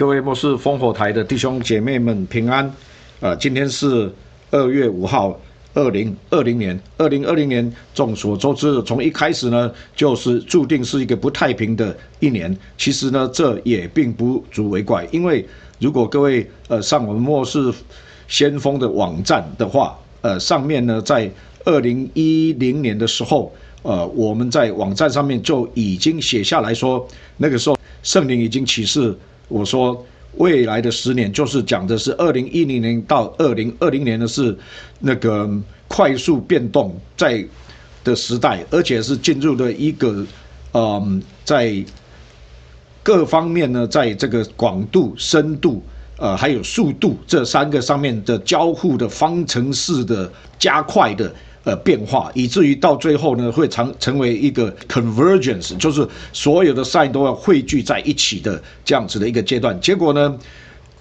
各位末世烽火台的弟兄姐妹们平安，呃，今天是二月五号，二零二零年，二零二零年众所周知，从一开始呢，就是注定是一个不太平的一年。其实呢，这也并不足为怪，因为如果各位呃上我们末世先锋的网站的话，呃，上面呢在二零一零年的时候，呃，我们在网站上面就已经写下来说，那个时候圣灵已经启示。我说，未来的十年就是讲的是二零一零年到二零二零年的是那个快速变动在的时代，而且是进入了一个嗯，在各方面呢，在这个广度、深度，呃，还有速度这三个上面的交互的方程式的加快的。呃，变化，以至于到最后呢，会成成为一个 convergence，就是所有的 sign 都要汇聚在一起的这样子的一个阶段。结果呢？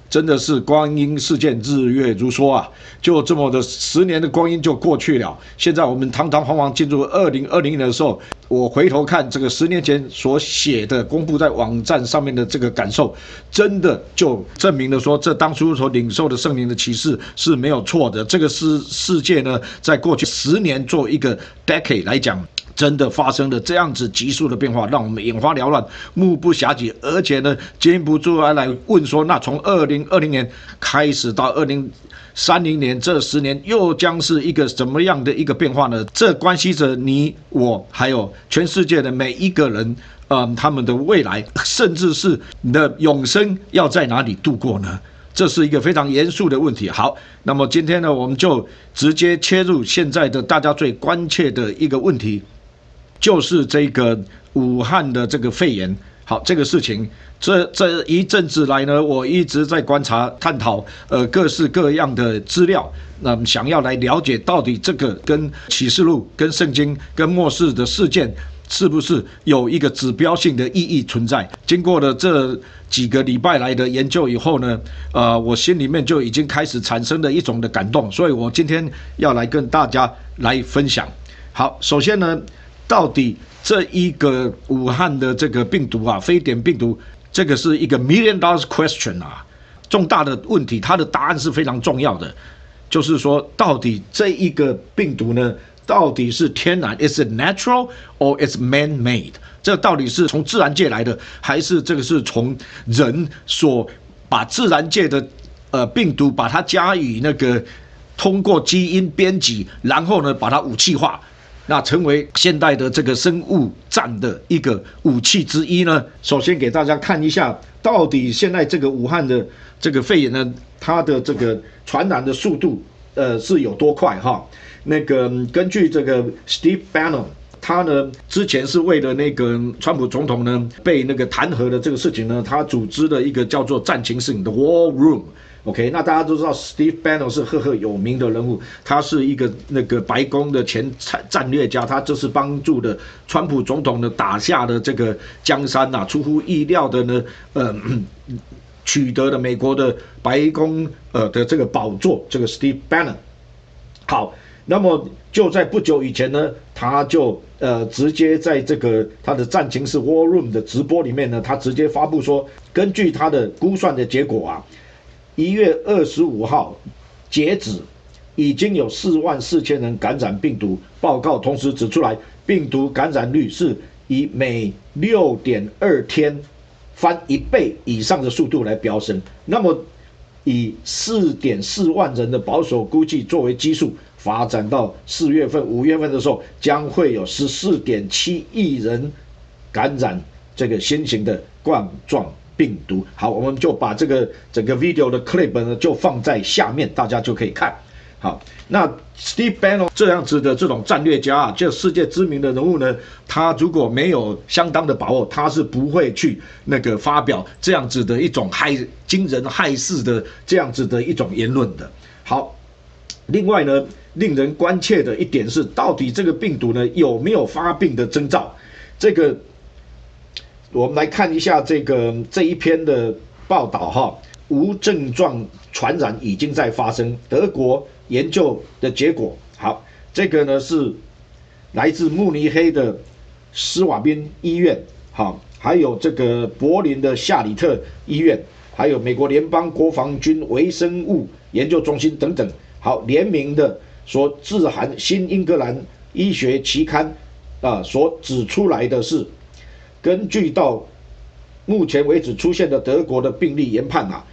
真的是光阴似箭，日月如梭啊！就这么的十年的光阴就过去了。现在我们堂堂皇皇进入二零二零年的时候，我回头看这个十年前所写的、公布在网站上面的这个感受，真的就证明了说，这当初所领受的圣灵的启示是没有错的。这个世世界呢，在过去十年做一个 decade 来讲。真的发生了这样子急速的变化，让我们眼花缭乱、目不暇接，而且呢，禁不住来来问说：那从二零二零年开始到二零三零年这十年，又将是一个怎么样的一个变化呢？这关系着你我，还有全世界的每一个人，嗯，他们的未来，甚至是你的永生要在哪里度过呢？这是一个非常严肃的问题。好，那么今天呢，我们就直接切入现在的大家最关切的一个问题。就是这个武汉的这个肺炎，好，这个事情，这这一阵子来呢，我一直在观察、探讨，呃，各式各样的资料，那想要来了解到底这个跟启示录、跟圣经、跟末世的事件，是不是有一个指标性的意义存在？经过了这几个礼拜来的研究以后呢，呃，我心里面就已经开始产生了一种的感动，所以我今天要来跟大家来分享。好，首先呢。到底这一个武汉的这个病毒啊，非典病毒，这个是一个 million dollars question 啊，重大的问题，它的答案是非常重要的，就是说，到底这一个病毒呢，到底是天然，is it natural or is man made？这到底是从自然界来的，还是这个是从人所把自然界的呃病毒把它加以那个通过基因编辑，然后呢把它武器化？那成为现代的这个生物战的一个武器之一呢？首先给大家看一下，到底现在这个武汉的这个肺炎呢，它的这个传染的速度，呃，是有多快哈？那个根据这个 Steve Bannon，他呢之前是为了那个川普总统呢被那个弹劾的这个事情呢，他组织了一个叫做战情室的 War Room。OK，那大家都知道 Steve Bannon 是赫赫有名的人物，他是一个那个白宫的前战战略家，他就是帮助的川普总统呢打下的这个江山呐，出乎意料的呢，呃，取得了美国的白宫呃的这个宝座，这个 Steve Bannon。好，那么就在不久以前呢，他就呃直接在这个他的战情室 War Room 的直播里面呢，他直接发布说，根据他的估算的结果啊。一月二十五号截止，已经有四万四千人感染病毒。报告同时指出来，病毒感染率是以每六点二天翻一倍以上的速度来飙升。那么，以四点四万人的保守估计作为基数，发展到四月份、五月份的时候，将会有十四点七亿人感染这个新型的冠状。病毒好，我们就把这个整个 video 的 clip 呢，就放在下面，大家就可以看。好，那 Steve Bannon 这样子的这种战略家啊，这世界知名的人物呢，他如果没有相当的把握，他是不会去那个发表这样子的一种害惊人害世的这样子的一种言论的。好，另外呢，令人关切的一点是，到底这个病毒呢有没有发病的征兆？这个。我们来看一下这个这一篇的报道哈，无症状传染已经在发生。德国研究的结果，好，这个呢是来自慕尼黑的施瓦宾医院，好，还有这个柏林的夏里特医院，还有美国联邦国防军微生物研究中心等等，好联名的所致函新英格兰医学期刊，啊，所指出来的是，根据到目前为止出现的德国的病例研判啊，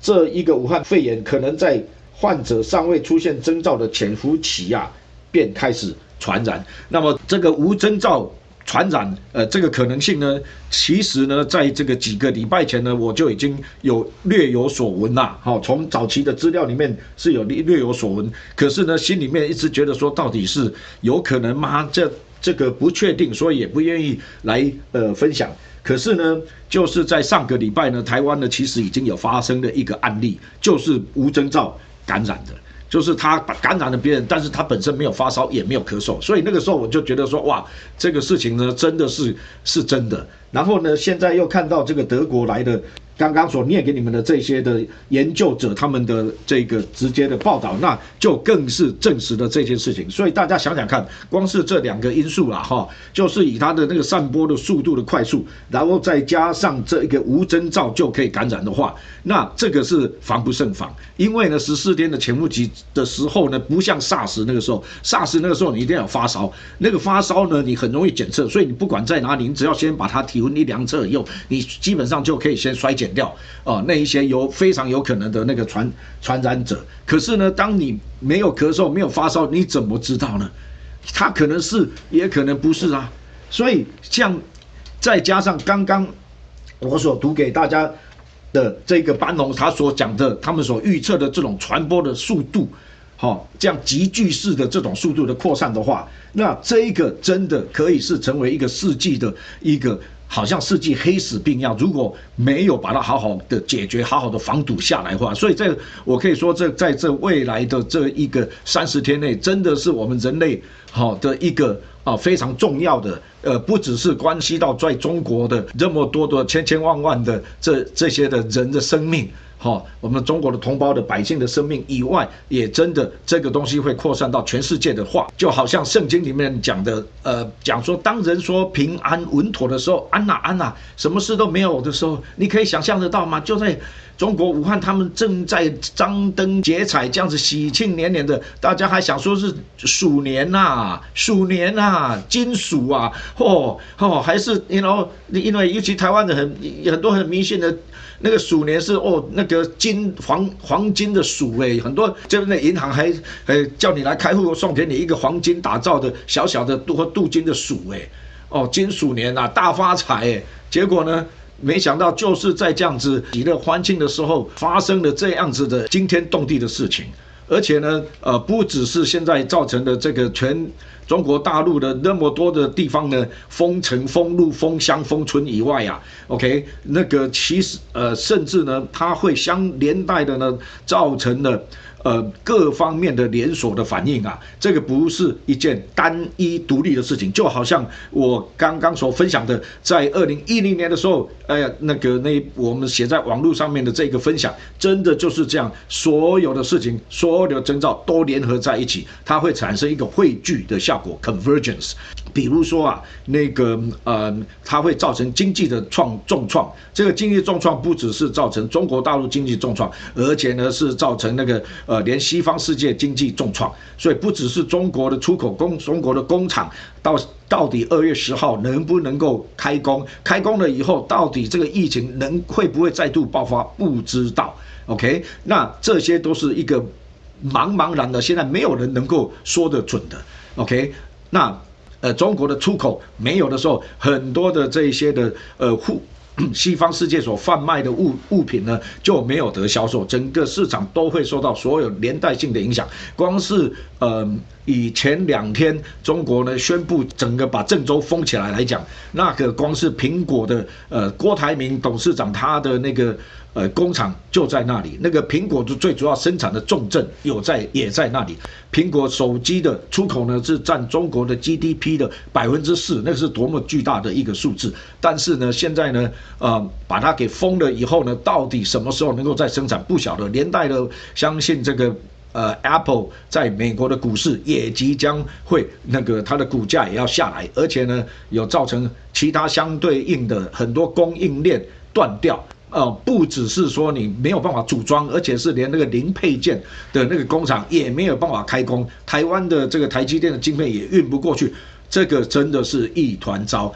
这一个武汉肺炎可能在患者尚未出现征兆的潜伏期啊，便开始传染。那么这个无征兆。传染，呃，这个可能性呢，其实呢，在这个几个礼拜前呢，我就已经有略有所闻啦。好，从早期的资料里面是有略略有所闻，可是呢，心里面一直觉得说，到底是有可能吗？这这个不确定，所以也不愿意来呃分享。可是呢，就是在上个礼拜呢，台湾呢其实已经有发生了一个案例，就是无征兆感染的。就是他感染了别人，但是他本身没有发烧，也没有咳嗽，所以那个时候我就觉得说，哇，这个事情呢，真的是是真的。然后呢，现在又看到这个德国来的。刚刚所念给你们的这些的研究者他们的这个直接的报道，那就更是证实了这件事情。所以大家想想看，光是这两个因素啦，哈，就是以它的那个散播的速度的快速，然后再加上这一个无征兆就可以感染的话，那这个是防不胜防。因为呢，十四天的潜伏期的时候呢，不像 SARS 那个时候，SARS 那个时候你一定要发烧，那个发烧呢，你很容易检测，所以你不管在哪里，你只要先把它提温一量测以后，你基本上就可以先衰减。掉啊，那一些有非常有可能的那个传传染者，可是呢，当你没有咳嗽、没有发烧，你怎么知道呢？他可能是，也可能不是啊。所以像再加上刚刚我所读给大家的这个班农他所讲的，他们所预测的这种传播的速度，好，这样急剧式的这种速度的扩散的话，那这一个真的可以是成为一个世纪的一个。好像世纪黑死病一样，如果没有把它好好的解决、好好的防堵下来的话，所以这我可以说，这在这未来的这一个三十天内，真的是我们人类好的一个啊非常重要的，呃，不只是关系到在中国的这么多的千千万万的这这些的人的生命。好，我们中国的同胞的百姓的生命以外，也真的这个东西会扩散到全世界的话，就好像圣经里面讲的，呃，讲说当人说平安稳妥的时候，安呐安呐，什么事都没有的时候，你可以想象得到吗？就在中国武汉，他们正在张灯结彩，这样子喜庆年年的，大家还想说是鼠年呐，鼠年呐，金鼠啊，嚯嚯，还是因为因为尤其台湾的很很多很迷信的。那个鼠年是哦，那个金黄黄金的鼠哎，很多就那银行还呃叫你来开户，送给你一个黄金打造的小小的镀镀金的鼠哎，哦金鼠年呐大发财哎，结果呢，没想到就是在这样子喜乐欢庆的时候，发生了这样子的惊天动地的事情，而且呢，呃不只是现在造成的这个全。中国大陆的那么多的地方呢，封城、封路、封乡、封村以外啊，OK，那个其实呃，甚至呢，它会相连带的呢，造成了。呃，各方面的连锁的反应啊，这个不是一件单一独立的事情，就好像我刚刚所分享的，在二零一零年的时候，哎呀，那个那我们写在网络上面的这个分享，真的就是这样，所有的事情，所有的征兆都联合在一起，它会产生一个汇聚的效果，convergence。比如说啊，那个呃，它会造成经济的创重创，这个经济重创不只是造成中国大陆经济重创，而且呢是造成那个。呃，连西方世界经济重创，所以不只是中国的出口工，中国的工厂到到底二月十号能不能够开工？开工了以后，到底这个疫情能会不会再度爆发？不知道。OK，那这些都是一个茫茫然的，现在没有人能够说得准的。OK，那呃，中国的出口没有的时候，很多的这一些的呃户。西方世界所贩卖的物物品呢，就没有得销售，整个市场都会受到所有连带性的影响。光是呃，以前两天中国呢宣布整个把郑州封起来来讲，那个光是苹果的呃郭台铭董事长他的那个。呃，工厂就在那里，那个苹果的最主要生产的重镇有在也在那里。苹果手机的出口呢是占中国的 GDP 的百分之四，那是多么巨大的一个数字。但是呢，现在呢，呃，把它给封了以后呢，到底什么时候能够再生产不晓得。连带的相信这个呃，Apple 在美国的股市也即将会那个它的股价也要下来，而且呢，有造成其他相对应的很多供应链断掉。呃，不只是说你没有办法组装，而且是连那个零配件的那个工厂也没有办法开工。台湾的这个台积电的晶片也运不过去，这个真的是一团糟。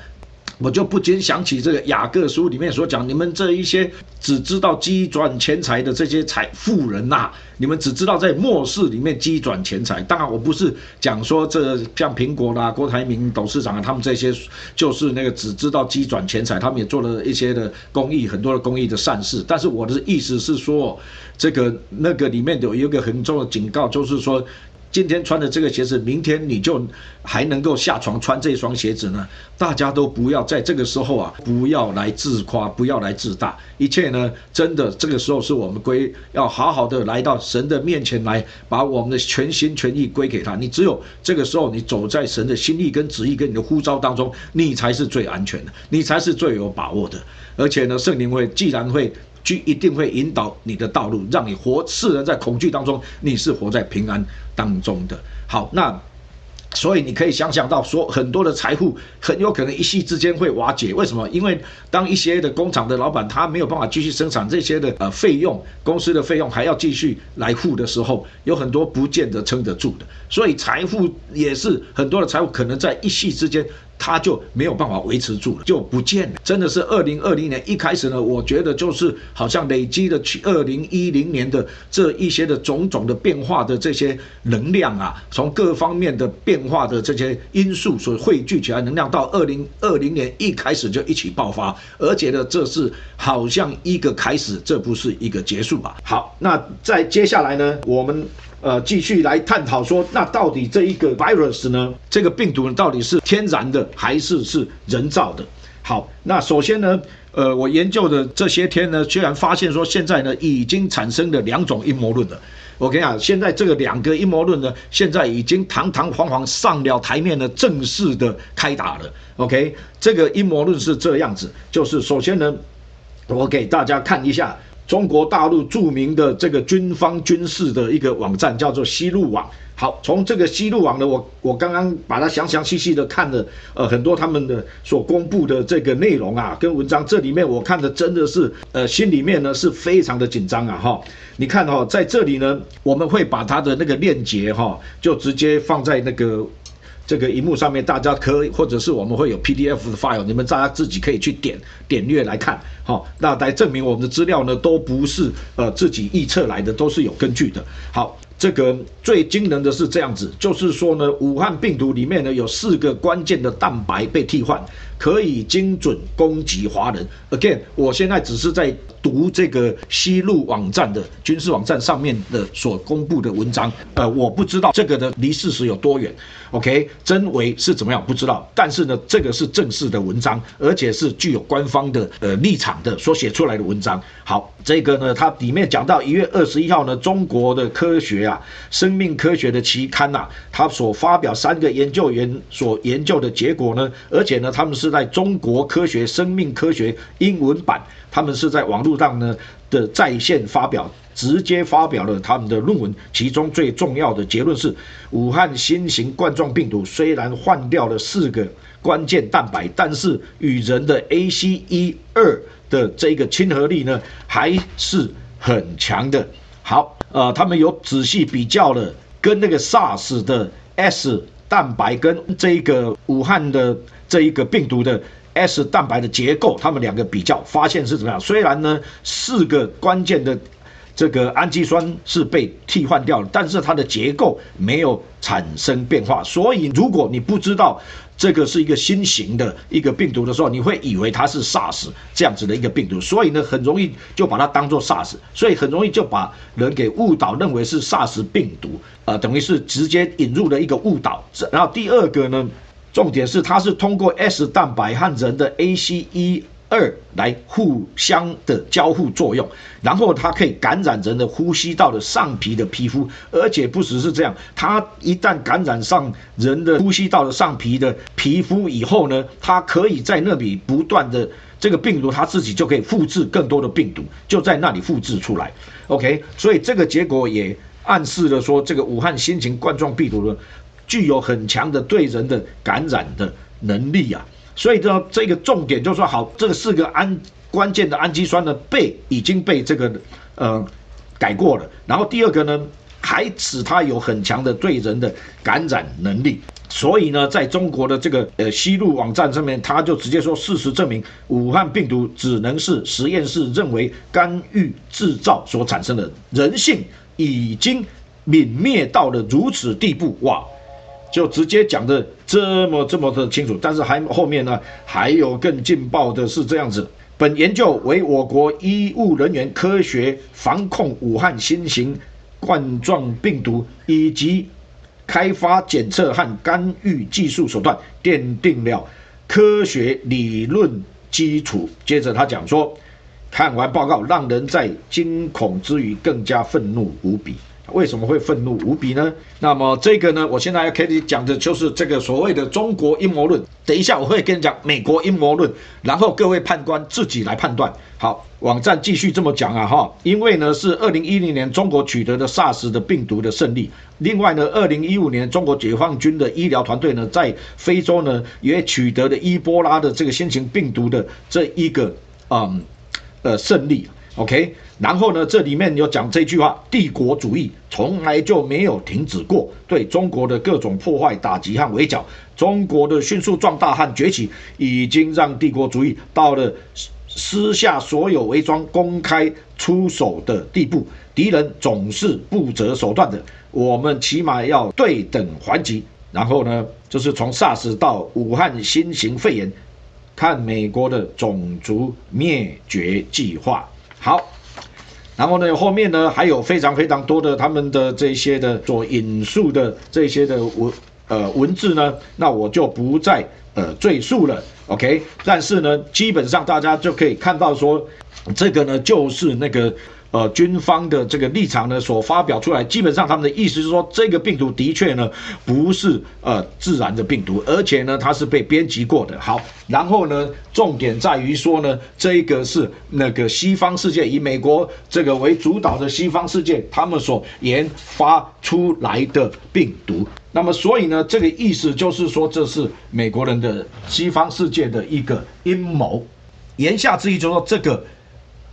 我就不禁想起这个雅各书里面所讲，你们这一些只知道积转钱财的这些财富人呐，你们只知道在末世里面积转钱财。当然，我不是讲说这像苹果啦、郭台铭董事长啊，他们这些就是那个只知道积转钱财，他们也做了一些的公益，很多的公益的善事。但是我的意思是说，这个那个里面有一个很重要的警告，就是说。今天穿的这个鞋子，明天你就还能够下床穿这双鞋子呢？大家都不要在这个时候啊，不要来自夸，不要来自大。一切呢，真的这个时候是我们归要好好的来到神的面前来，把我们的全心全意归给他。你只有这个时候，你走在神的心意跟旨意跟你的呼召当中，你才是最安全的，你才是最有把握的。而且呢，圣灵会既然会。就一定会引导你的道路，让你活世人在恐惧当中，你是活在平安当中的。好，那所以你可以想想到，说很多的财富很有可能一夕之间会瓦解。为什么？因为当一些的工厂的老板他没有办法继续生产这些的呃费用，公司的费用还要继续来付的时候，有很多不见得撑得住的。所以财富也是很多的财富可能在一夕之间。他就没有办法维持住了，就不见了。真的是二零二零年一开始呢，我觉得就是好像累积了去二零一零年的这一些的种种的变化的这些能量啊，从各方面的变化的这些因素所汇聚起来能量，到二零二零年一开始就一起爆发，而且呢，这是好像一个开始，这不是一个结束吧？好，那在接下来呢，我们。呃，继续来探讨说，那到底这一个 virus 呢？这个病毒，到底是天然的还是是人造的？好，那首先呢，呃，我研究的这些天呢，居然发现说，现在呢已经产生了两种阴谋论了。我跟你讲，现在这个两个阴谋论呢，现在已经堂堂皇皇上了台面的正式的开打了。OK，这个阴谋论是这样子，就是首先呢，我给大家看一下。中国大陆著名的这个军方军事的一个网站叫做西路网。好，从这个西路网呢，我我刚刚把它详详细细的看了，呃，很多他们的所公布的这个内容啊，跟文章，这里面我看的真的是，呃，心里面呢是非常的紧张啊，哈。你看哈，在这里呢，我们会把它的那个链接哈，就直接放在那个。这个荧幕上面，大家可以，或者是我们会有 PDF 的 file，你们大家自己可以去点点略来看，好，那来证明我们的资料呢，都不是呃自己臆测来的，都是有根据的。好，这个最惊人的是这样子，就是说呢，武汉病毒里面呢有四个关键的蛋白被替换，可以精准攻击华人。Again，我现在只是在。读这个西路网站的军事网站上面的所公布的文章，呃，我不知道这个的离事实有多远。OK，真伪是怎么样不知道，但是呢，这个是正式的文章，而且是具有官方的呃立场的所写出来的文章。好，这个呢，它里面讲到一月二十一号呢，中国的科学啊，生命科学的期刊呐，它所发表三个研究员所研究的结果呢，而且呢，他们是是在中国科学生命科学英文版。他们是在网络上呢的在线发表，直接发表了他们的论文。其中最重要的结论是，武汉新型冠状病毒虽然换掉了四个关键蛋白，但是与人的 ACE 二的这个亲和力呢还是很强的。好，呃，他们有仔细比较了跟那个 SARS 的 S 蛋白跟这个武汉的这一个病毒的。S 蛋白的结构，他们两个比较发现是怎么样？虽然呢，四个关键的这个氨基酸是被替换掉了，但是它的结构没有产生变化。所以，如果你不知道这个是一个新型的一个病毒的时候，你会以为它是 SARS 这样子的一个病毒，所以呢，很容易就把它当做 SARS，所以很容易就把人给误导，认为是 SARS 病毒，呃，等于是直接引入了一个误导。然后第二个呢？重点是，它是通过 S 蛋白和人的 ACE 二来互相的交互作用，然后它可以感染人的呼吸道的上皮的皮肤，而且不只是这样，它一旦感染上人的呼吸道的上皮的皮肤以后呢，它可以在那里不断的这个病毒，它自己就可以复制更多的病毒，就在那里复制出来。OK，所以这个结果也。暗示了说这个武汉新型冠状病毒呢，具有很强的对人的感染的能力啊。所以呢，这个重点就是说，好，这个四个氨关键的氨基酸呢，被已经被这个呃改过了。然后第二个呢，还使它有很强的对人的感染能力。所以呢，在中国的这个呃西路网站上面，他就直接说，事实证明，武汉病毒只能是实验室认为干预制造所产生的，人性已经泯灭到了如此地步，哇！就直接讲的这么这么的清楚，但是还后面呢还有更劲爆的是这样子。本研究为我国医务人员科学防控武汉新型冠状病毒以及开发检测和干预技术手段奠定了科学理论基础。接着他讲说，看完报告，让人在惊恐之余更加愤怒无比。为什么会愤怒无比呢？那么这个呢，我现在要开始讲的就是这个所谓的中国阴谋论。等一下我会跟你讲美国阴谋论，然后各位判官自己来判断。好，网站继续这么讲啊哈，因为呢是二零一零年中国取得的 SARS 的病毒的胜利，另外呢二零一五年中国解放军的医疗团队呢在非洲呢也取得了伊波拉的这个新型病毒的这一个嗯呃胜利。OK，然后呢，这里面有讲这句话：帝国主义从来就没有停止过对中国的各种破坏、打击和围剿。中国的迅速壮大和崛起，已经让帝国主义到了私下所有伪装、公开出手的地步。敌人总是不择手段的，我们起码要对等还击。然后呢，就是从 SARS 到武汉新型肺炎，看美国的种族灭绝计划。好，然后呢，后面呢还有非常非常多的他们的这些的所引述的这些的文呃文字呢，那我就不再呃赘述了。OK，但是呢，基本上大家就可以看到说，这个呢就是那个。呃，军方的这个立场呢，所发表出来，基本上他们的意思是说，这个病毒的确呢不是呃自然的病毒，而且呢它是被编辑过的。好，然后呢，重点在于说呢，这个是那个西方世界以美国这个为主导的西方世界，他们所研发出来的病毒。那么，所以呢，这个意思就是说，这是美国人的西方世界的一个阴谋。言下之意就是说，这个。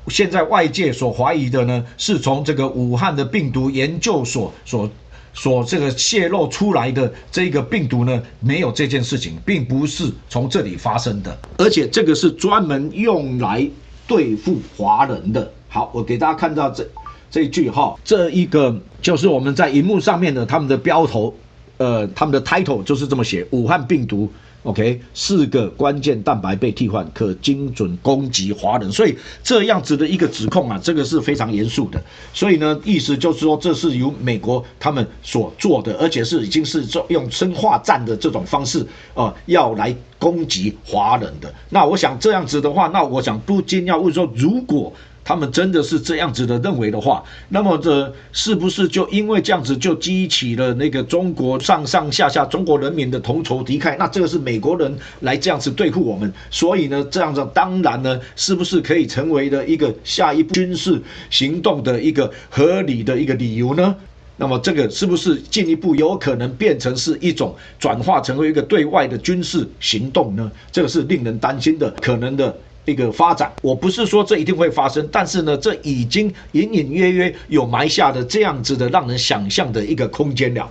现在外界所怀疑的呢，是从这个武汉的病毒研究所所所这个泄露出来的这个病毒呢，没有这件事情，并不是从这里发生的，而且这个是专门用来对付华人的。好，我给大家看到这这一句哈，这一个就是我们在荧幕上面的他们的标头，呃，他们的 title 就是这么写：武汉病毒。OK，四个关键蛋白被替换，可精准攻击华人，所以这样子的一个指控啊，这个是非常严肃的。所以呢，意思就是说，这是由美国他们所做的，而且是已经是做用生化战的这种方式啊，要来攻击华人的。那我想这样子的话，那我想不禁要问说，如果。他们真的是这样子的认为的话，那么这是不是就因为这样子就激起了那个中国上上下下中国人民的同仇敌忾？那这个是美国人来这样子对付我们，所以呢，这样子当然呢，是不是可以成为的一个下一步军事行动的一个合理的一个理由呢？那么这个是不是进一步有可能变成是一种转化成为一个对外的军事行动呢？这个是令人担心的可能的。一个发展，我不是说这一定会发生，但是呢，这已经隐隐约约有埋下的这样子的让人想象的一个空间了。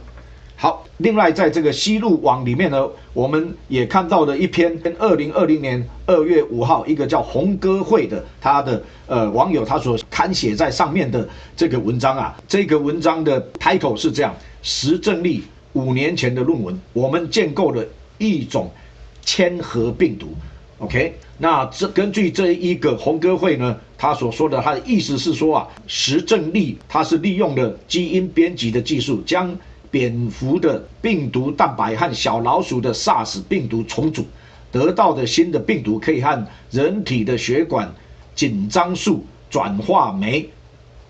好，另外在这个西路网里面呢，我们也看到了一篇跟二零二零年二月五号一个叫红歌会的他的呃网友他所刊写在上面的这个文章啊，这个文章的 title 是这样：石正丽五年前的论文，我们建构了一种铅核病毒。OK，那这根据这一个红歌会呢，他所说的，他的意思是说啊，石正丽他是利用了基因编辑的技术，将蝙蝠的病毒蛋白和小老鼠的 SARS 病毒重组，得到的新的病毒可以和人体的血管紧张素转化酶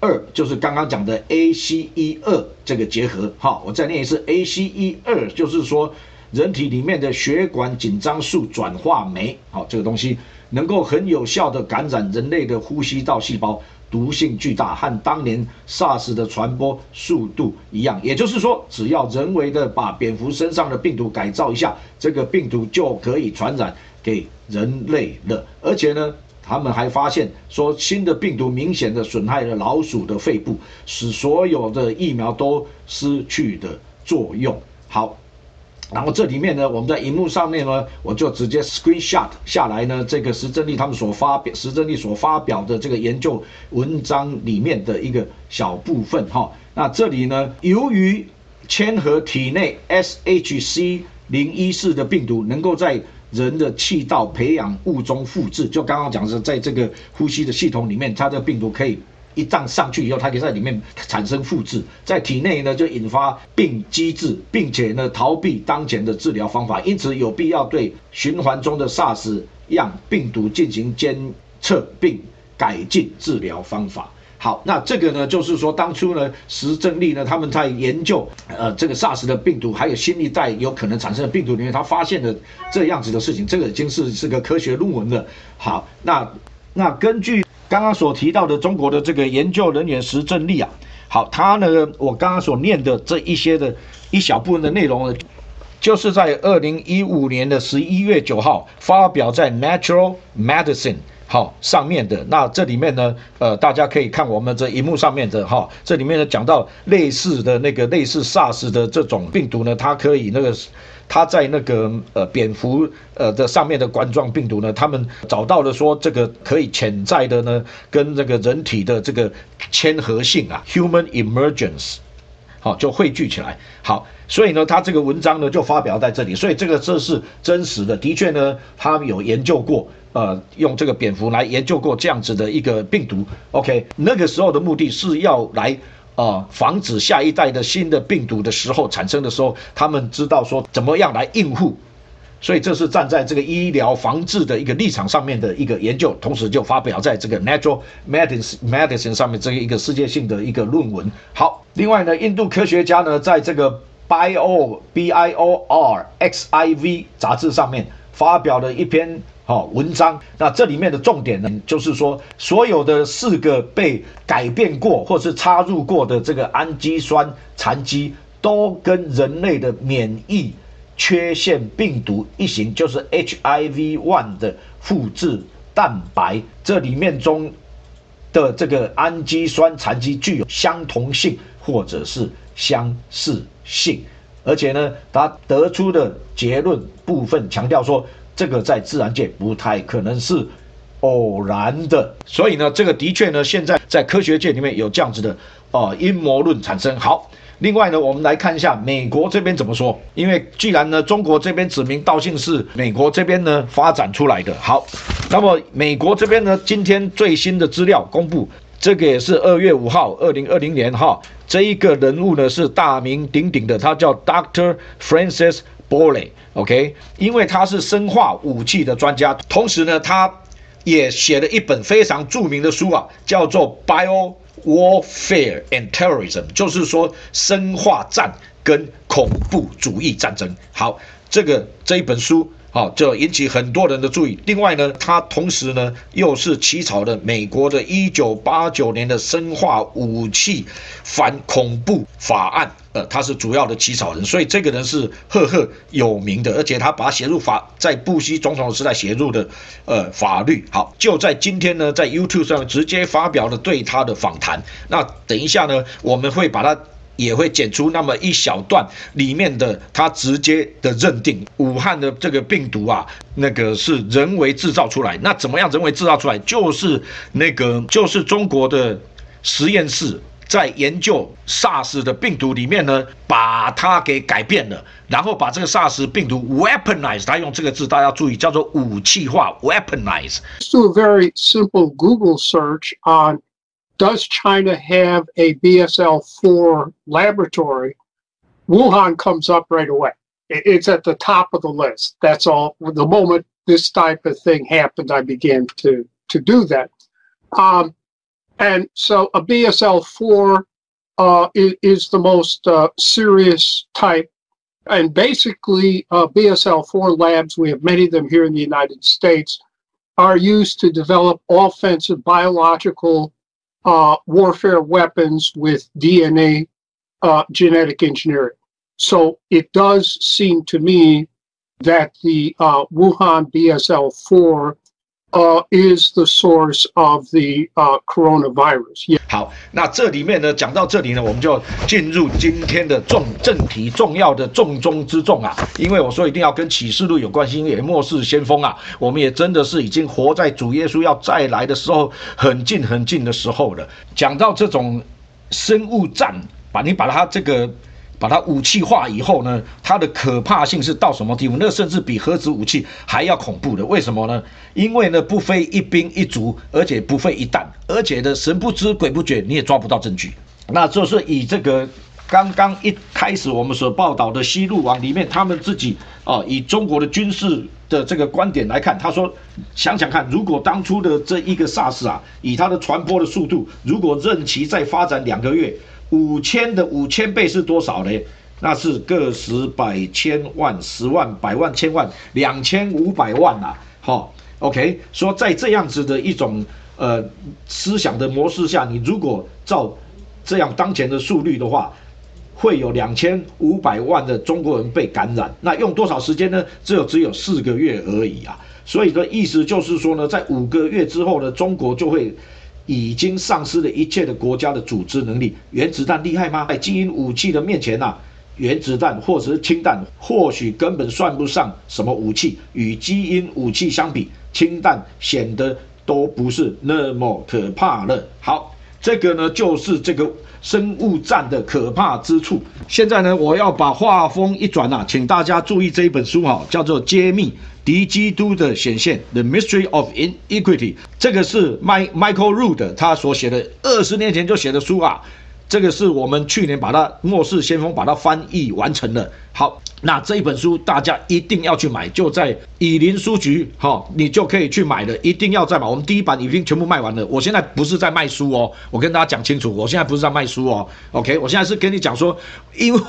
二，就是刚刚讲的 ACE 二这个结合。好，我再念一次 ACE 二，就是说。人体里面的血管紧张素转化酶，好，这个东西能够很有效的感染人类的呼吸道细胞，毒性巨大，和当年 SARS 的传播速度一样。也就是说，只要人为的把蝙蝠身上的病毒改造一下，这个病毒就可以传染给人类了。而且呢，他们还发现说，新的病毒明显的损害了老鼠的肺部，使所有的疫苗都失去的作用。好。然后这里面呢，我们在荧幕上面呢，我就直接 screenshot 下来呢，这个石正丽他们所发表，石正丽所发表的这个研究文章里面的一个小部分哈。那这里呢，由于铅和体内 SHC 零一四的病毒能够在人的气道培养物中复制，就刚刚讲是在这个呼吸的系统里面，它的病毒可以。一旦上去以后，它可以在里面产生复制，在体内呢就引发病机制，并且呢逃避当前的治疗方法，因此有必要对循环中的 SARS 样病毒进行监测并改进治疗方法。好，那这个呢就是说，当初呢石正丽呢他们在研究呃这个 SARS 的病毒，还有新一代有可能产生的病毒里面，他发现了这样子的事情，这个已经是是个科学论文了。好，那那根据。刚刚所提到的中国的这个研究人员石正丽啊，好，他呢，我刚刚所念的这一些的一小部分的内容呢，就是在二零一五年的十一月九号发表在 Natural Medicine 好上面的。那这里面呢，呃，大家可以看我们这荧幕上面的哈，这里面呢讲到类似的那个类似 SARS 的这种病毒呢，它可以那个。他在那个呃蝙蝠呃的上面的冠状病毒呢，他们找到了说这个可以潜在的呢，跟这个人体的这个牵合性啊，human emergence，好就汇聚起来。好，所以呢，他这个文章呢就发表在这里，所以这个这是真实的，的确呢，他有研究过，呃，用这个蝙蝠来研究过这样子的一个病毒。OK，那个时候的目的是要来。啊，防止下一代的新的病毒的时候产生的时候，他们知道说怎么样来应付，所以这是站在这个医疗防治的一个立场上面的一个研究，同时就发表在这个 Natural Medicine Medicine 上面这一个世界性的一个论文。好，另外呢，印度科学家呢在这个 Bio B I O R X I V 杂志上面发表了一篇。哦，文章那这里面的重点呢，就是说所有的四个被改变过或是插入过的这个氨基酸残基，都跟人类的免疫缺陷病毒一型，就是 HIV one 的复制蛋白这里面中的这个氨基酸残基具有相同性或者是相似性，而且呢，他得出的结论部分强调说。这个在自然界不太可能是偶然的，所以呢，这个的确呢，现在在科学界里面有这样子的啊阴谋论产生。好，另外呢，我们来看一下美国这边怎么说。因为既然呢，中国这边指名道姓是美国这边呢发展出来的。好，那么美国这边呢，今天最新的资料公布，这个也是二月五号，二零二零年哈，这一个人物呢是大名鼎鼎的，他叫 Doctor Francis。玻璃，OK，因为他是生化武器的专家，同时呢，他也写了一本非常著名的书啊，叫做《Bio Warfare and Terrorism》，就是说生化战跟恐怖主义战争。好，这个这一本书。好，就引起很多人的注意。另外呢，他同时呢又是起草的美国的1989年的生化武器反恐怖法案，呃，他是主要的起草人，所以这个人是赫赫有名的，而且他把他写入法，在布希总统时代写入的，呃，法律。好，就在今天呢，在 YouTube 上直接发表了对他的访谈。那等一下呢，我们会把它。也会剪出那么一小段里面的，他直接的认定武汉的这个病毒啊，那个是人为制造出来。那怎么样人为制造出来？就是那个就是中国的实验室在研究 SARS 的病毒里面呢，把它给改变了，然后把这个 SARS 病毒 weaponize，他用这个字大家注意，叫做武器化 weaponize。Do a very simple Google search on. Does China have a BSL 4 laboratory? Wuhan comes up right away. It's at the top of the list. That's all. The moment this type of thing happened, I began to, to do that. Um, and so a BSL 4 uh, is, is, the most uh, serious type. And basically, uh, BSL 4 labs, we have many of them here in the United States, are used to develop offensive biological uh, warfare weapons with DNA uh, genetic engineering. So it does seem to me that the uh, Wuhan BSL 4 uh, is the source of the uh, coronavirus. 好，那这里面呢，讲到这里呢，我们就进入今天的重正题，重要的重中之重啊！因为我说一定要跟启示录有关系，因为末世先锋啊，我们也真的是已经活在主耶稣要再来的时候很近很近的时候了。讲到这种生物战，把你把它这个。把它武器化以后呢，它的可怕性是到什么地步？那甚至比核子武器还要恐怖的。为什么呢？因为呢，不费一兵一卒，而且不费一弹，而且呢，神不知鬼不觉，你也抓不到证据。那就是以这个刚刚一开始我们所报道的西路网里面，他们自己啊，以中国的军事的这个观点来看，他说，想想看，如果当初的这一个 SARS 啊，以它的传播的速度，如果任其再发展两个月。五千的五千倍是多少呢？那是个十百千万十万百万千万两千五百万呐！好，OK，说在这样子的一种呃思想的模式下，你如果照这样当前的速率的话，会有两千五百万的中国人被感染。那用多少时间呢？只有只有四个月而已啊！所以的意思就是说呢，在五个月之后呢，中国就会。已经丧失了一切的国家的组织能力。原子弹厉害吗？在基因武器的面前呐，原子弹或者是氢弹，或许根本算不上什么武器。与基因武器相比，氢弹显得都不是那么可怕了。好，这个呢就是这个生物战的可怕之处。现在呢，我要把画风一转啊，请大家注意这一本书哈，叫做《揭秘》。敌基督的显现，《The Mystery of Iniquity），》，这个是 My Michael Rood 他所写的，二十年前就写的书啊。这个是我们去年把它末世先锋把它翻译完成了。好，那这一本书大家一定要去买，就在以林书局，哈，你就可以去买的，一定要再买。我们第一版已经全部卖完了。我现在不是在卖书哦，我跟大家讲清楚，我现在不是在卖书哦。OK，我现在是跟你讲说，因为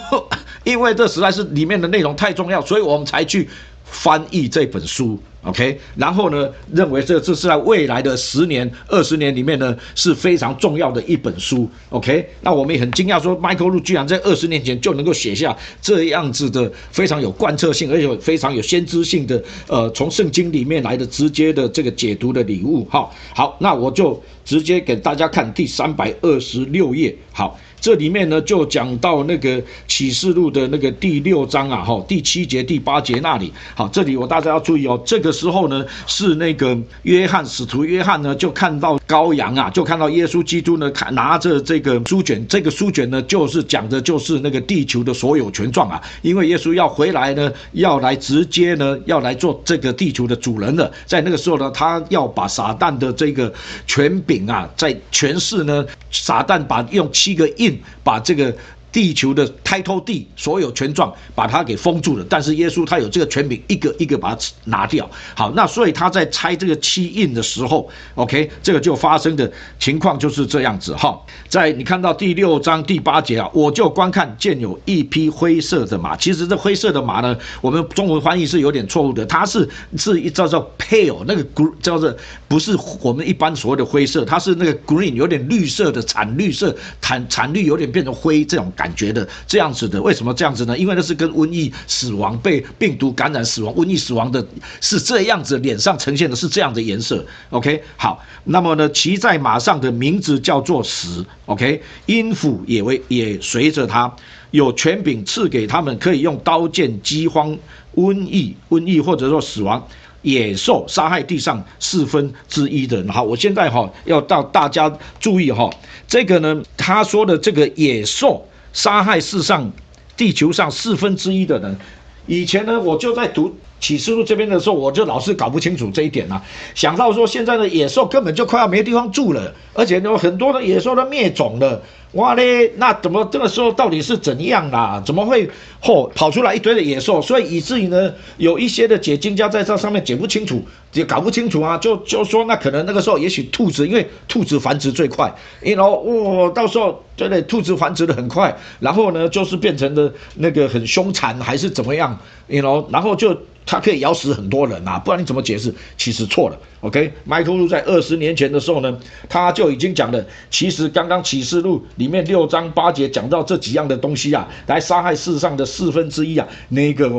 因为这实在是里面的内容太重要，所以我们才去。翻译这本书，OK，然后呢，认为这这是在未来的十年、二十年里面呢是非常重要的一本书，OK。那我们也很惊讶，说 Michael 路居然在二十年前就能够写下这样子的非常有贯彻性，而且非常有先知性的，呃，从圣经里面来的直接的这个解读的礼物。哈，好，那我就直接给大家看第三百二十六页。好。这里面呢，就讲到那个启示录的那个第六章啊，哈，第七节、第八节那里。好，这里我大家要注意哦。这个时候呢，是那个约翰使徒约翰呢，就看到羔羊啊，就看到耶稣基督呢，看拿着这个书卷，这个书卷呢，就是讲的就是那个地球的所有权状啊。因为耶稣要回来呢，要来直接呢，要来做这个地球的主人了。在那个时候呢，他要把撒旦的这个权柄啊，在全市呢，撒旦把用七个印。把这个。地球的胎托地所有权状把它给封住了，但是耶稣他有这个权柄，一个一个把它拿掉。好，那所以他在拆这个七印的时候，OK，这个就发生的情况就是这样子哈。在你看到第六章第八节啊，我就观看见有一匹灰色的马。其实这灰色的马呢，我们中文翻译是有点错误的，它是是一叫做 pale 那个 green 叫做不是我们一般所谓的灰色，它是那个 green 有点绿色的惨绿色，惨惨绿有点变成灰这种。感觉的这样子的，为什么这样子呢？因为那是跟瘟疫死亡、被病毒感染死亡、瘟疫死亡的，是这样子，脸上呈现的是这样的颜色。OK，好，那么呢，骑在马上的名字叫做死。OK，音符也为也随着他有权柄赐给他们，可以用刀剑、饥荒、瘟疫、瘟疫或者说死亡、野兽杀害地上四分之一的人。好，我现在哈要到大家注意哈，这个呢，他说的这个野兽。杀害世上地球上四分之一的人，以前呢，我就在读启示录这边的时候，我就老是搞不清楚这一点呐。想到说，现在的野兽根本就快要没地方住了，而且有很多的野兽都灭种了。哇嘞，那怎么这个时候到底是怎样啦？怎么会嚯跑出来一堆的野兽？所以以至于呢，有一些的解经家在这上面解不清楚，也搞不清楚啊，就就说那可能那个时候也许兔子，因为兔子繁殖最快，然后哇，到时候对对，兔子繁殖的很快，然后呢就是变成的那个很凶残还是怎么样，然后然后就它可以咬死很多人啊，不然你怎么解释？其实错了。OK，Micheal 在二十年前的时候呢，他就已经讲了，其实刚刚启示录里面六章八节讲到这几样的东西啊，来杀害世上的四分之一啊，那个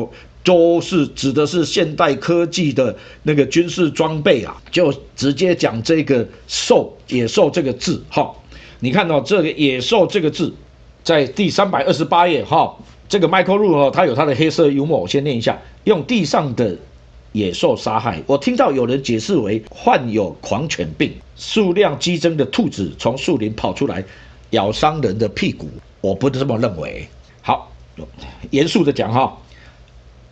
都是指的是现代科技的那个军事装备啊，就直接讲这个兽野兽这个字哈，你看到这个野兽这个字，在第三百二十八页哈。这个 Michael Ru 哦，他有他的黑色幽默，我先念一下：用地上的野兽杀害。我听到有人解释为患有狂犬病，数量激增的兔子从树林跑出来，咬伤人的屁股。我不是这么认为。好，严肃的讲哈，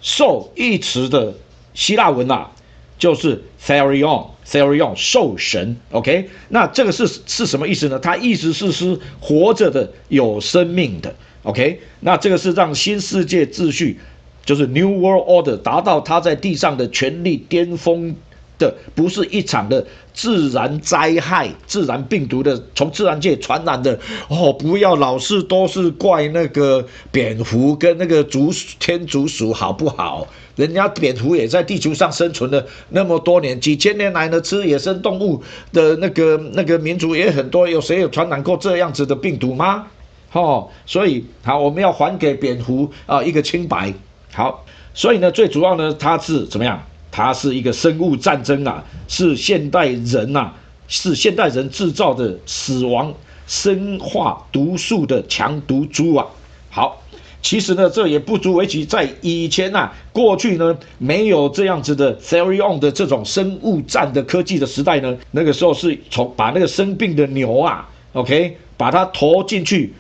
兽一词的希腊文啊，就是 Therion，Therion 兽神。OK，那这个是是什么意思呢？它意思是是活着的，有生命的。OK，那这个是让新世界秩序，就是 New World Order 达到它在地上的权力巅峰的，不是一场的自然灾害、自然病毒的从自然界传染的哦。不要老是都是怪那个蝙蝠跟那个竹天竺鼠好不好？人家蝙蝠也在地球上生存了那么多年，几千年来呢，吃野生动物的那个那个民族也很多，有谁有传染过这样子的病毒吗？哦，所以好，我们要还给蝙蝠啊一个清白。好，所以呢，最主要呢，它是怎么样？它是一个生物战争啊，是现代人呐，是现代人制造的死亡、生化毒素的强毒株啊。好，其实呢，这也不足为奇，在以前呐，过去呢，没有这样子的 theory on 的这种生物战的科技的时代呢，那个时候是从把那个生病的牛啊，OK，把它投进去。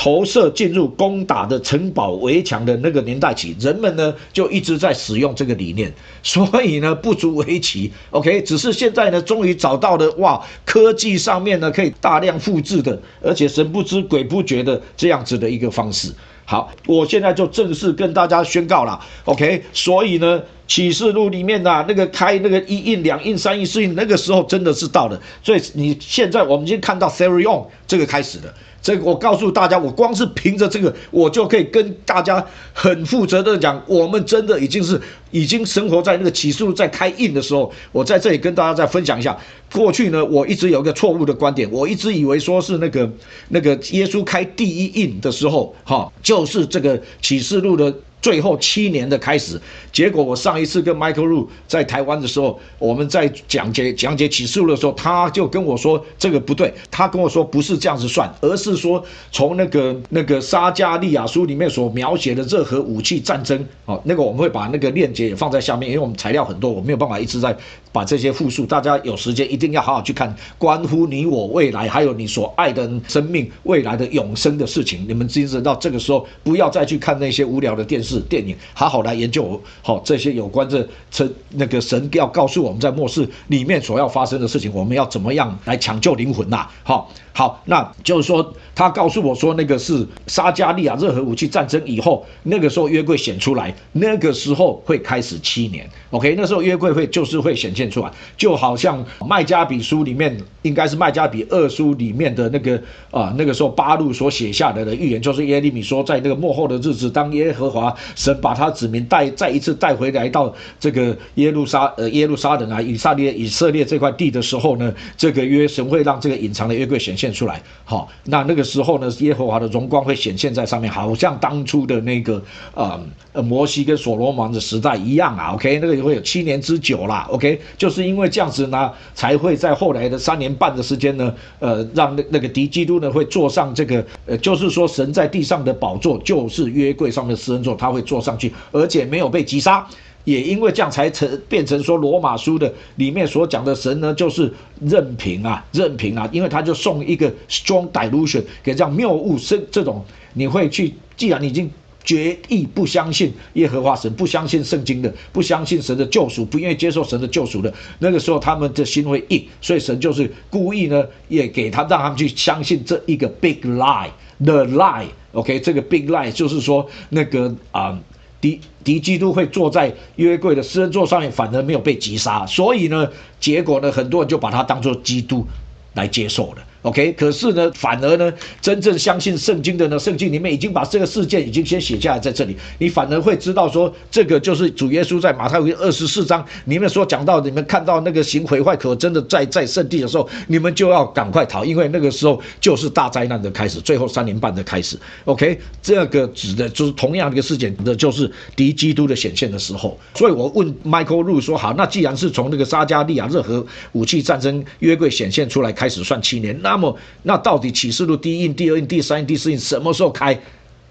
投射进入攻打的城堡围墙的那个年代起，人们呢就一直在使用这个理念，所以呢不足为奇。OK，只是现在呢终于找到了哇，科技上面呢可以大量复制的，而且神不知鬼不觉的这样子的一个方式。好，我现在就正式跟大家宣告了。OK，所以呢启示录里面呢那个开那个一印、两印、三印、四印，那个时候真的是到了。所以你现在我们已经看到 Therion 这个开始了。这个我告诉大家，我光是凭着这个，我就可以跟大家很负责的讲，我们真的已经是已经生活在那个启示录在开印的时候。我在这里跟大家再分享一下，过去呢，我一直有一个错误的观点，我一直以为说是那个那个耶稣开第一印的时候，哈，就是这个启示录的。最后七年的开始，结果我上一次跟 Michael Ru 在台湾的时候，我们在讲解讲解起诉的时候，他就跟我说这个不对，他跟我说不是这样子算，而是说从那个那个沙加利亚书里面所描写的热核武器战争，哦，那个我们会把那个链接也放在下面，因为我们材料很多，我没有办法一直在把这些复述，大家有时间一定要好好去看，关乎你我未来，还有你所爱的生命未来的永生的事情，你们知道这个时候不要再去看那些无聊的电视。电影，好好来研究好这些有关这这那个神要告诉我们在末世里面所要发生的事情，我们要怎么样来抢救灵魂呐？好，好，那就是说他告诉我说，那个是沙加利亚热核武器战争以后，那个时候约柜显出来，那个时候会开始七年。OK，那时候约柜会就是会显现出来，就好像麦加比书里面应该是麦加比二书里面的那个啊，那个时候八路所写下来的预言，就是耶利米说，在那个幕后的日子，当耶和华。神把他子民带再一次带回来到这个耶路撒呃耶路撒冷啊以色列以色列这块地的时候呢，这个约神会让这个隐藏的约柜显现出来。好，那那个时候呢，耶和华的荣光会显现在上面，好像当初的那个呃摩西跟所罗门的时代一样啊。OK，那个会有七年之久啦。OK，就是因为这样子呢，才会在后来的三年半的时间呢，呃，让那那个敌基督呢会坐上这个呃，就是说神在地上的宝座，就是约柜上面的施恩座，他。会坐上去，而且没有被击杀，也因为这样才成变成说罗马书的里面所讲的神呢，就是任凭啊，任凭啊，因为他就送一个 strong delusion 给这样谬误是这种，你会去，既然你已经决意不相信耶和华神，不相信圣经的，不相信神的救赎，不愿意接受神的救赎的，那个时候他们的心会硬，所以神就是故意呢，也给他让他们去相信这一个 big lie，the lie。OK，这个 big lie 就是说，那个啊，敌敌基督会坐在约柜的私人座上面，反而没有被击杀，所以呢，结果呢，很多人就把他当做基督来接受了。OK，可是呢，反而呢，真正相信圣经的呢，圣经里面已经把这个事件已经先写下来在这里，你反而会知道说，这个就是主耶稣在马太福音二十四章里面所讲到，你们看到那个行毁坏可真的在在圣地的时候，你们就要赶快逃，因为那个时候就是大灾难的开始，最后三年半的开始。OK，这个指的就是同样的一个事件的，就是敌基督的显现的时候。所以我问 Michael Ru 说，好，那既然是从那个撒加利亚热核武器战争约柜显现出来开始算七年，那那么，那到底启示录第一印、第二印、第三印、第四印什么时候开？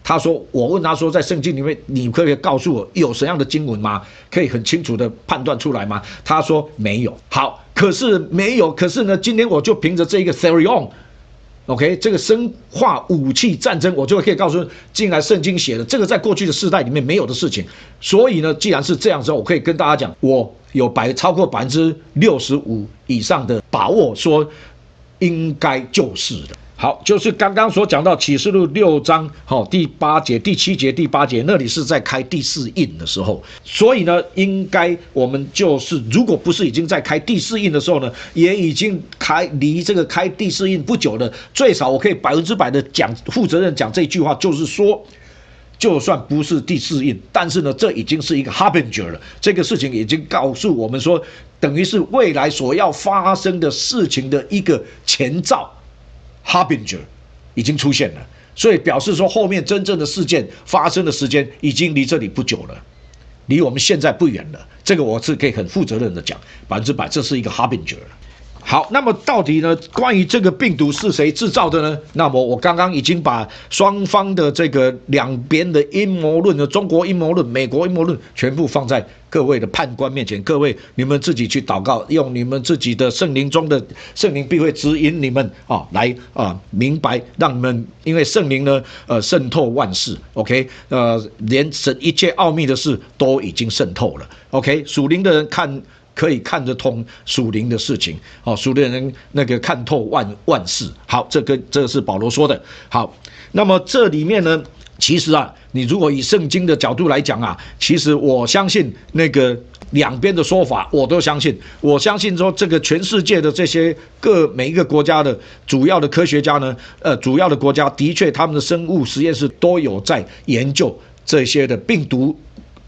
他说，我问他说，在圣经里面，你可以告诉我有什么样的经文吗？可以很清楚的判断出来吗？他说没有。好，可是没有，可是呢，今天我就凭着这一个 Therion，OK，这个生化武器战争，我就可以告诉，进来圣经写的这个在过去的世代里面没有的事情。所以呢，既然是这样子，我可以跟大家讲，我有百超过百分之六十五以上的把握说。应该就是的，好，就是刚刚所讲到启示录六章，好，第八节、第七节、第八节，那里是在开第四印的时候，所以呢，应该我们就是，如果不是已经在开第四印的时候呢，也已经开离这个开第四印不久了，最少我可以百分之百的讲，负责任讲这句话，就是说。就算不是第四印，但是呢，这已经是一个 harbinger 了。这个事情已经告诉我们说，等于是未来所要发生的事情的一个前兆，harbinger 已经出现了。所以表示说，后面真正的事件发生的时间已经离这里不久了，离我们现在不远了。这个我是可以很负责任的讲，百分之百，这是一个 harbinger。好，那么到底呢？关于这个病毒是谁制造的呢？那么我刚刚已经把双方的这个两边的阴谋论的中国阴谋论、美国阴谋论全部放在各位的判官面前，各位你们自己去祷告，用你们自己的圣灵中的圣灵必会指引你们啊，来啊明白，让你们因为圣灵呢，呃渗透万事，OK，呃连神一切奥秘的事都已经渗透了，OK，属灵的人看。可以看得通属灵的事情，哦，属灵人那个看透万万事。好，这个这个是保罗说的。好，那么这里面呢，其实啊，你如果以圣经的角度来讲啊，其实我相信那个两边的说法，我都相信。我相信说，这个全世界的这些各每一个国家的主要的科学家呢，呃，主要的国家的确他们的生物实验室都有在研究这些的病毒。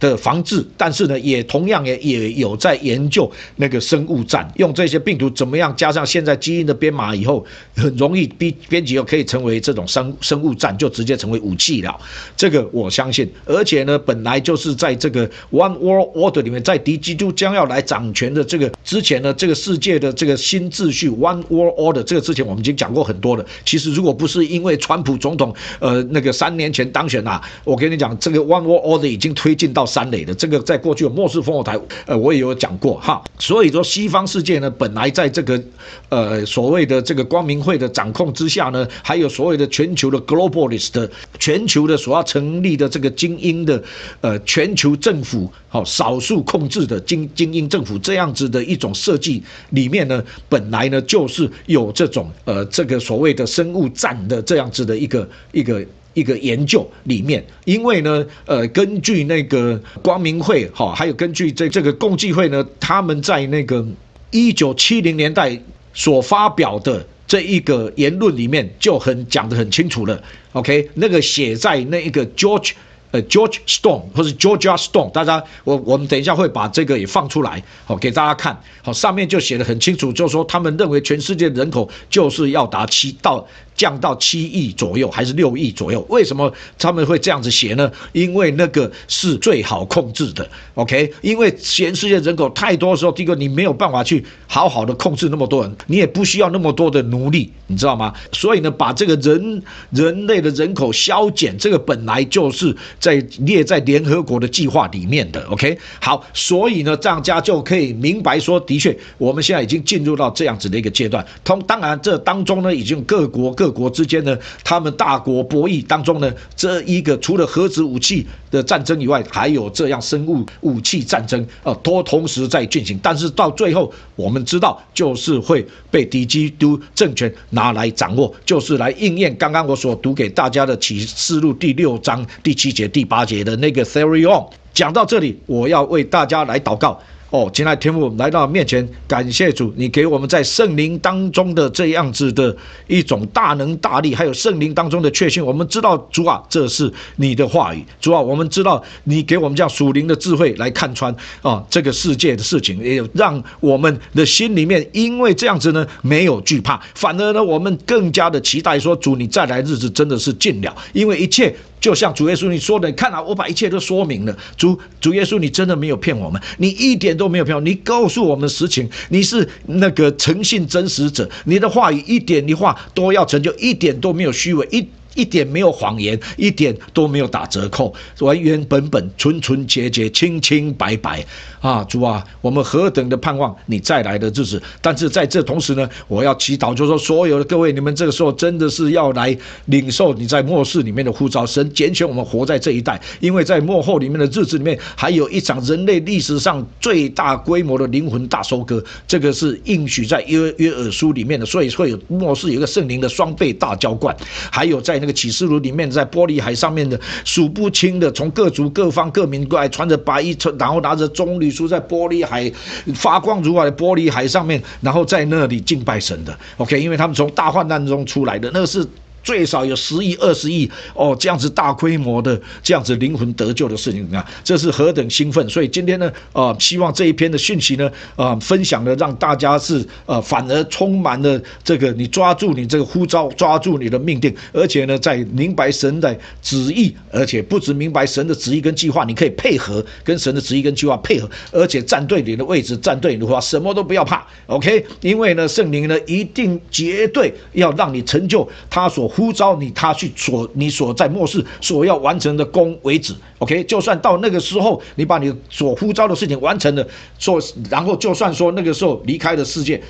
的防治，但是呢，也同样也也有在研究那个生物战，用这些病毒怎么样加上现在基因的编码以后，很容易编编辑又可以成为这种生生物战，就直接成为武器了。这个我相信，而且呢，本来就是在这个 One World Order 里面，在敌基督将要来掌权的这个之前呢，这个世界的这个新秩序 One World Order 这个之前我们已经讲过很多了。其实如果不是因为川普总统呃那个三年前当选啊，我跟你讲，这个 One World Order 已经推进到。三垒的这个，在过去的末世烽火台，呃，我也有讲过哈。所以说，西方世界呢，本来在这个，呃，所谓的这个光明会的掌控之下呢，还有所谓的全球的 globalist，全球的所要成立的这个精英的，呃，全球政府，好，少数控制的精精英政府这样子的一种设计里面呢，本来呢就是有这种，呃，这个所谓的生物战的这样子的一个一个。一个研究里面，因为呢，呃，根据那个光明会哈，还有根据这这个共济会呢，他们在那个一九七零年代所发表的这一个言论里面，就很讲得很清楚了。OK，那个写在那一个 George。呃，George Stone 或者 Georgia Stone，大家我我们等一下会把这个也放出来，好给大家看。好，上面就写的很清楚，就是说他们认为全世界人口就是要达七到降到七亿左右，还是六亿左右？为什么他们会这样子写呢？因为那个是最好控制的。OK，因为全世界人口太多的时候，第一个你没有办法去好好的控制那么多人，你也不需要那么多的奴隶，你知道吗？所以呢，把这个人人类的人口削减，这个本来就是。在列在联合国的计划里面的，OK，好，所以呢，这样家就可以明白说，的确，我们现在已经进入到这样子的一个阶段。通当然，这当中呢，已经各国各国之间呢，他们大国博弈当中呢，这一个除了核子武器的战争以外，还有这样生物武器战争，呃，都同时在进行。但是到最后，我们知道，就是会被敌基督政权拿来掌握，就是来应验刚刚我所读给大家的启示录第六章第七节。第八节的那个 Therion 讲到这里，我要为大家来祷告。哦，亲爱天父来到面前，感谢主，你给我们在圣灵当中的这样子的一种大能大力，还有圣灵当中的确信。我们知道主啊，这是你的话语。主啊，我们知道你给我们这样属灵的智慧来看穿啊这个世界的事情，也让我们的心里面因为这样子呢没有惧怕，反而呢我们更加的期待说主你再来日子真的是近了，因为一切。就像主耶稣你说的，看啊，我把一切都说明了。主主耶稣，你真的没有骗我们，你一点都没有票，你告诉我们实情，你是那个诚信真实者，你的话语一点的话都要成就，一点都没有虚伪一。一点没有谎言，一点都没有打折扣，原原本本、纯纯洁洁、清清白白啊！主啊，我们何等的盼望你再来的日子！但是在这同时呢，我要祈祷，就说所有的各位，你们这个时候真的是要来领受你在末世里面的呼召，神拣选我们活在这一代，因为在末后里面的日子里面，还有一场人类历史上最大规模的灵魂大收割，这个是应许在约约珥书里面的，所以会有末世有一个圣灵的双倍大浇灌，还有在。那个启示录里面，在玻璃海上面的数不清的，从各族各方各民过来，穿着白衣，然后拿着棕榈树，在玻璃海发光如海的玻璃海上面，然后在那里敬拜神的。OK，因为他们从大患难中出来的，那个是。最少有十亿、二十亿哦，这样子大规模的这样子灵魂得救的事情啊，这是何等兴奋！所以今天呢，啊，希望这一篇的讯息呢，啊，分享的让大家是呃，反而充满了这个你抓住你这个呼召，抓住你的命定，而且呢，在明白神的旨意，而且不止明白神的旨意跟计划，你可以配合跟神的旨意跟计划配合，而且站对你的位置，站对你的话，什么都不要怕，OK？因为呢，圣灵呢一定绝对要让你成就他所。呼召你，他去所你所在末世所要完成的功为止。OK，就算到那个时候，你把你所呼召的事情完成了，说，然后就算说那个时候离开了世界。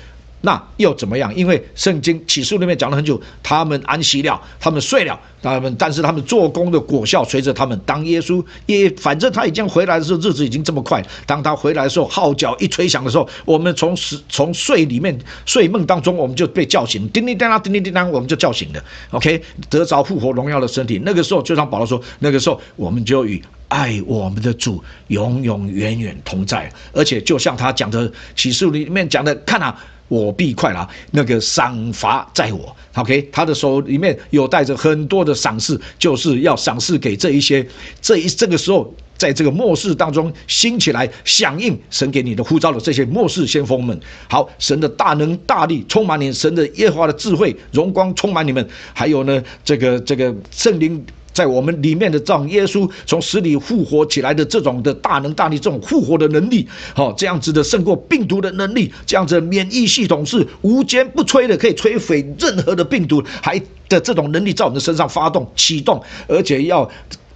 那又怎么样？因为圣经启示里面讲了很久，他们安息了，他们睡了，他们但是他们做工的果效随着他们。当耶稣也反正他已经回来的时候，日子已经这么快。当他回来的时候，号角一吹响的时候，我们从从睡里面睡梦当中，我们就被叫醒，叮叮当当，叮叮叮当，我们就叫醒了。OK，得着复活荣耀的身体。那个时候就像保罗说，那个时候我们就与爱我们的主永永远远同在。而且就像他讲的启示里面讲的，看啊。我必快来，那个赏罚在我。OK，他的手里面有带着很多的赏赐，就是要赏赐给这一些这一这个时候，在这个末世当中兴起来响应神给你的呼召的这些末世先锋们。好，神的大能大力充满你，神的耶和华的智慧荣光充满你们，还有呢，这个这个圣灵。在我们里面的这种耶稣从死里复活起来的这种的大能大力，这种复活的能力，好这样子的胜过病毒的能力，这样子的免疫系统是无坚不摧的，可以摧毁任何的病毒，还的这种能力在我们的身上发动启动，而且要。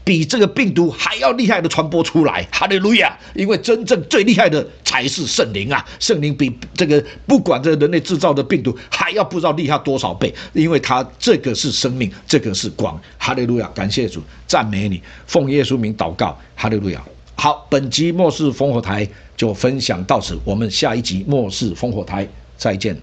比这个病毒还要厉害的传播出来，哈利路亚！因为真正最厉害的才是圣灵啊，圣灵比这个不管这人类制造的病毒还要不知道厉害多少倍，因为它这个是生命，这个是光，哈利路亚！感谢主，赞美你，奉耶稣名祷告，哈利路亚！好，本集末世烽火台就分享到此，我们下一集末世烽火台再见。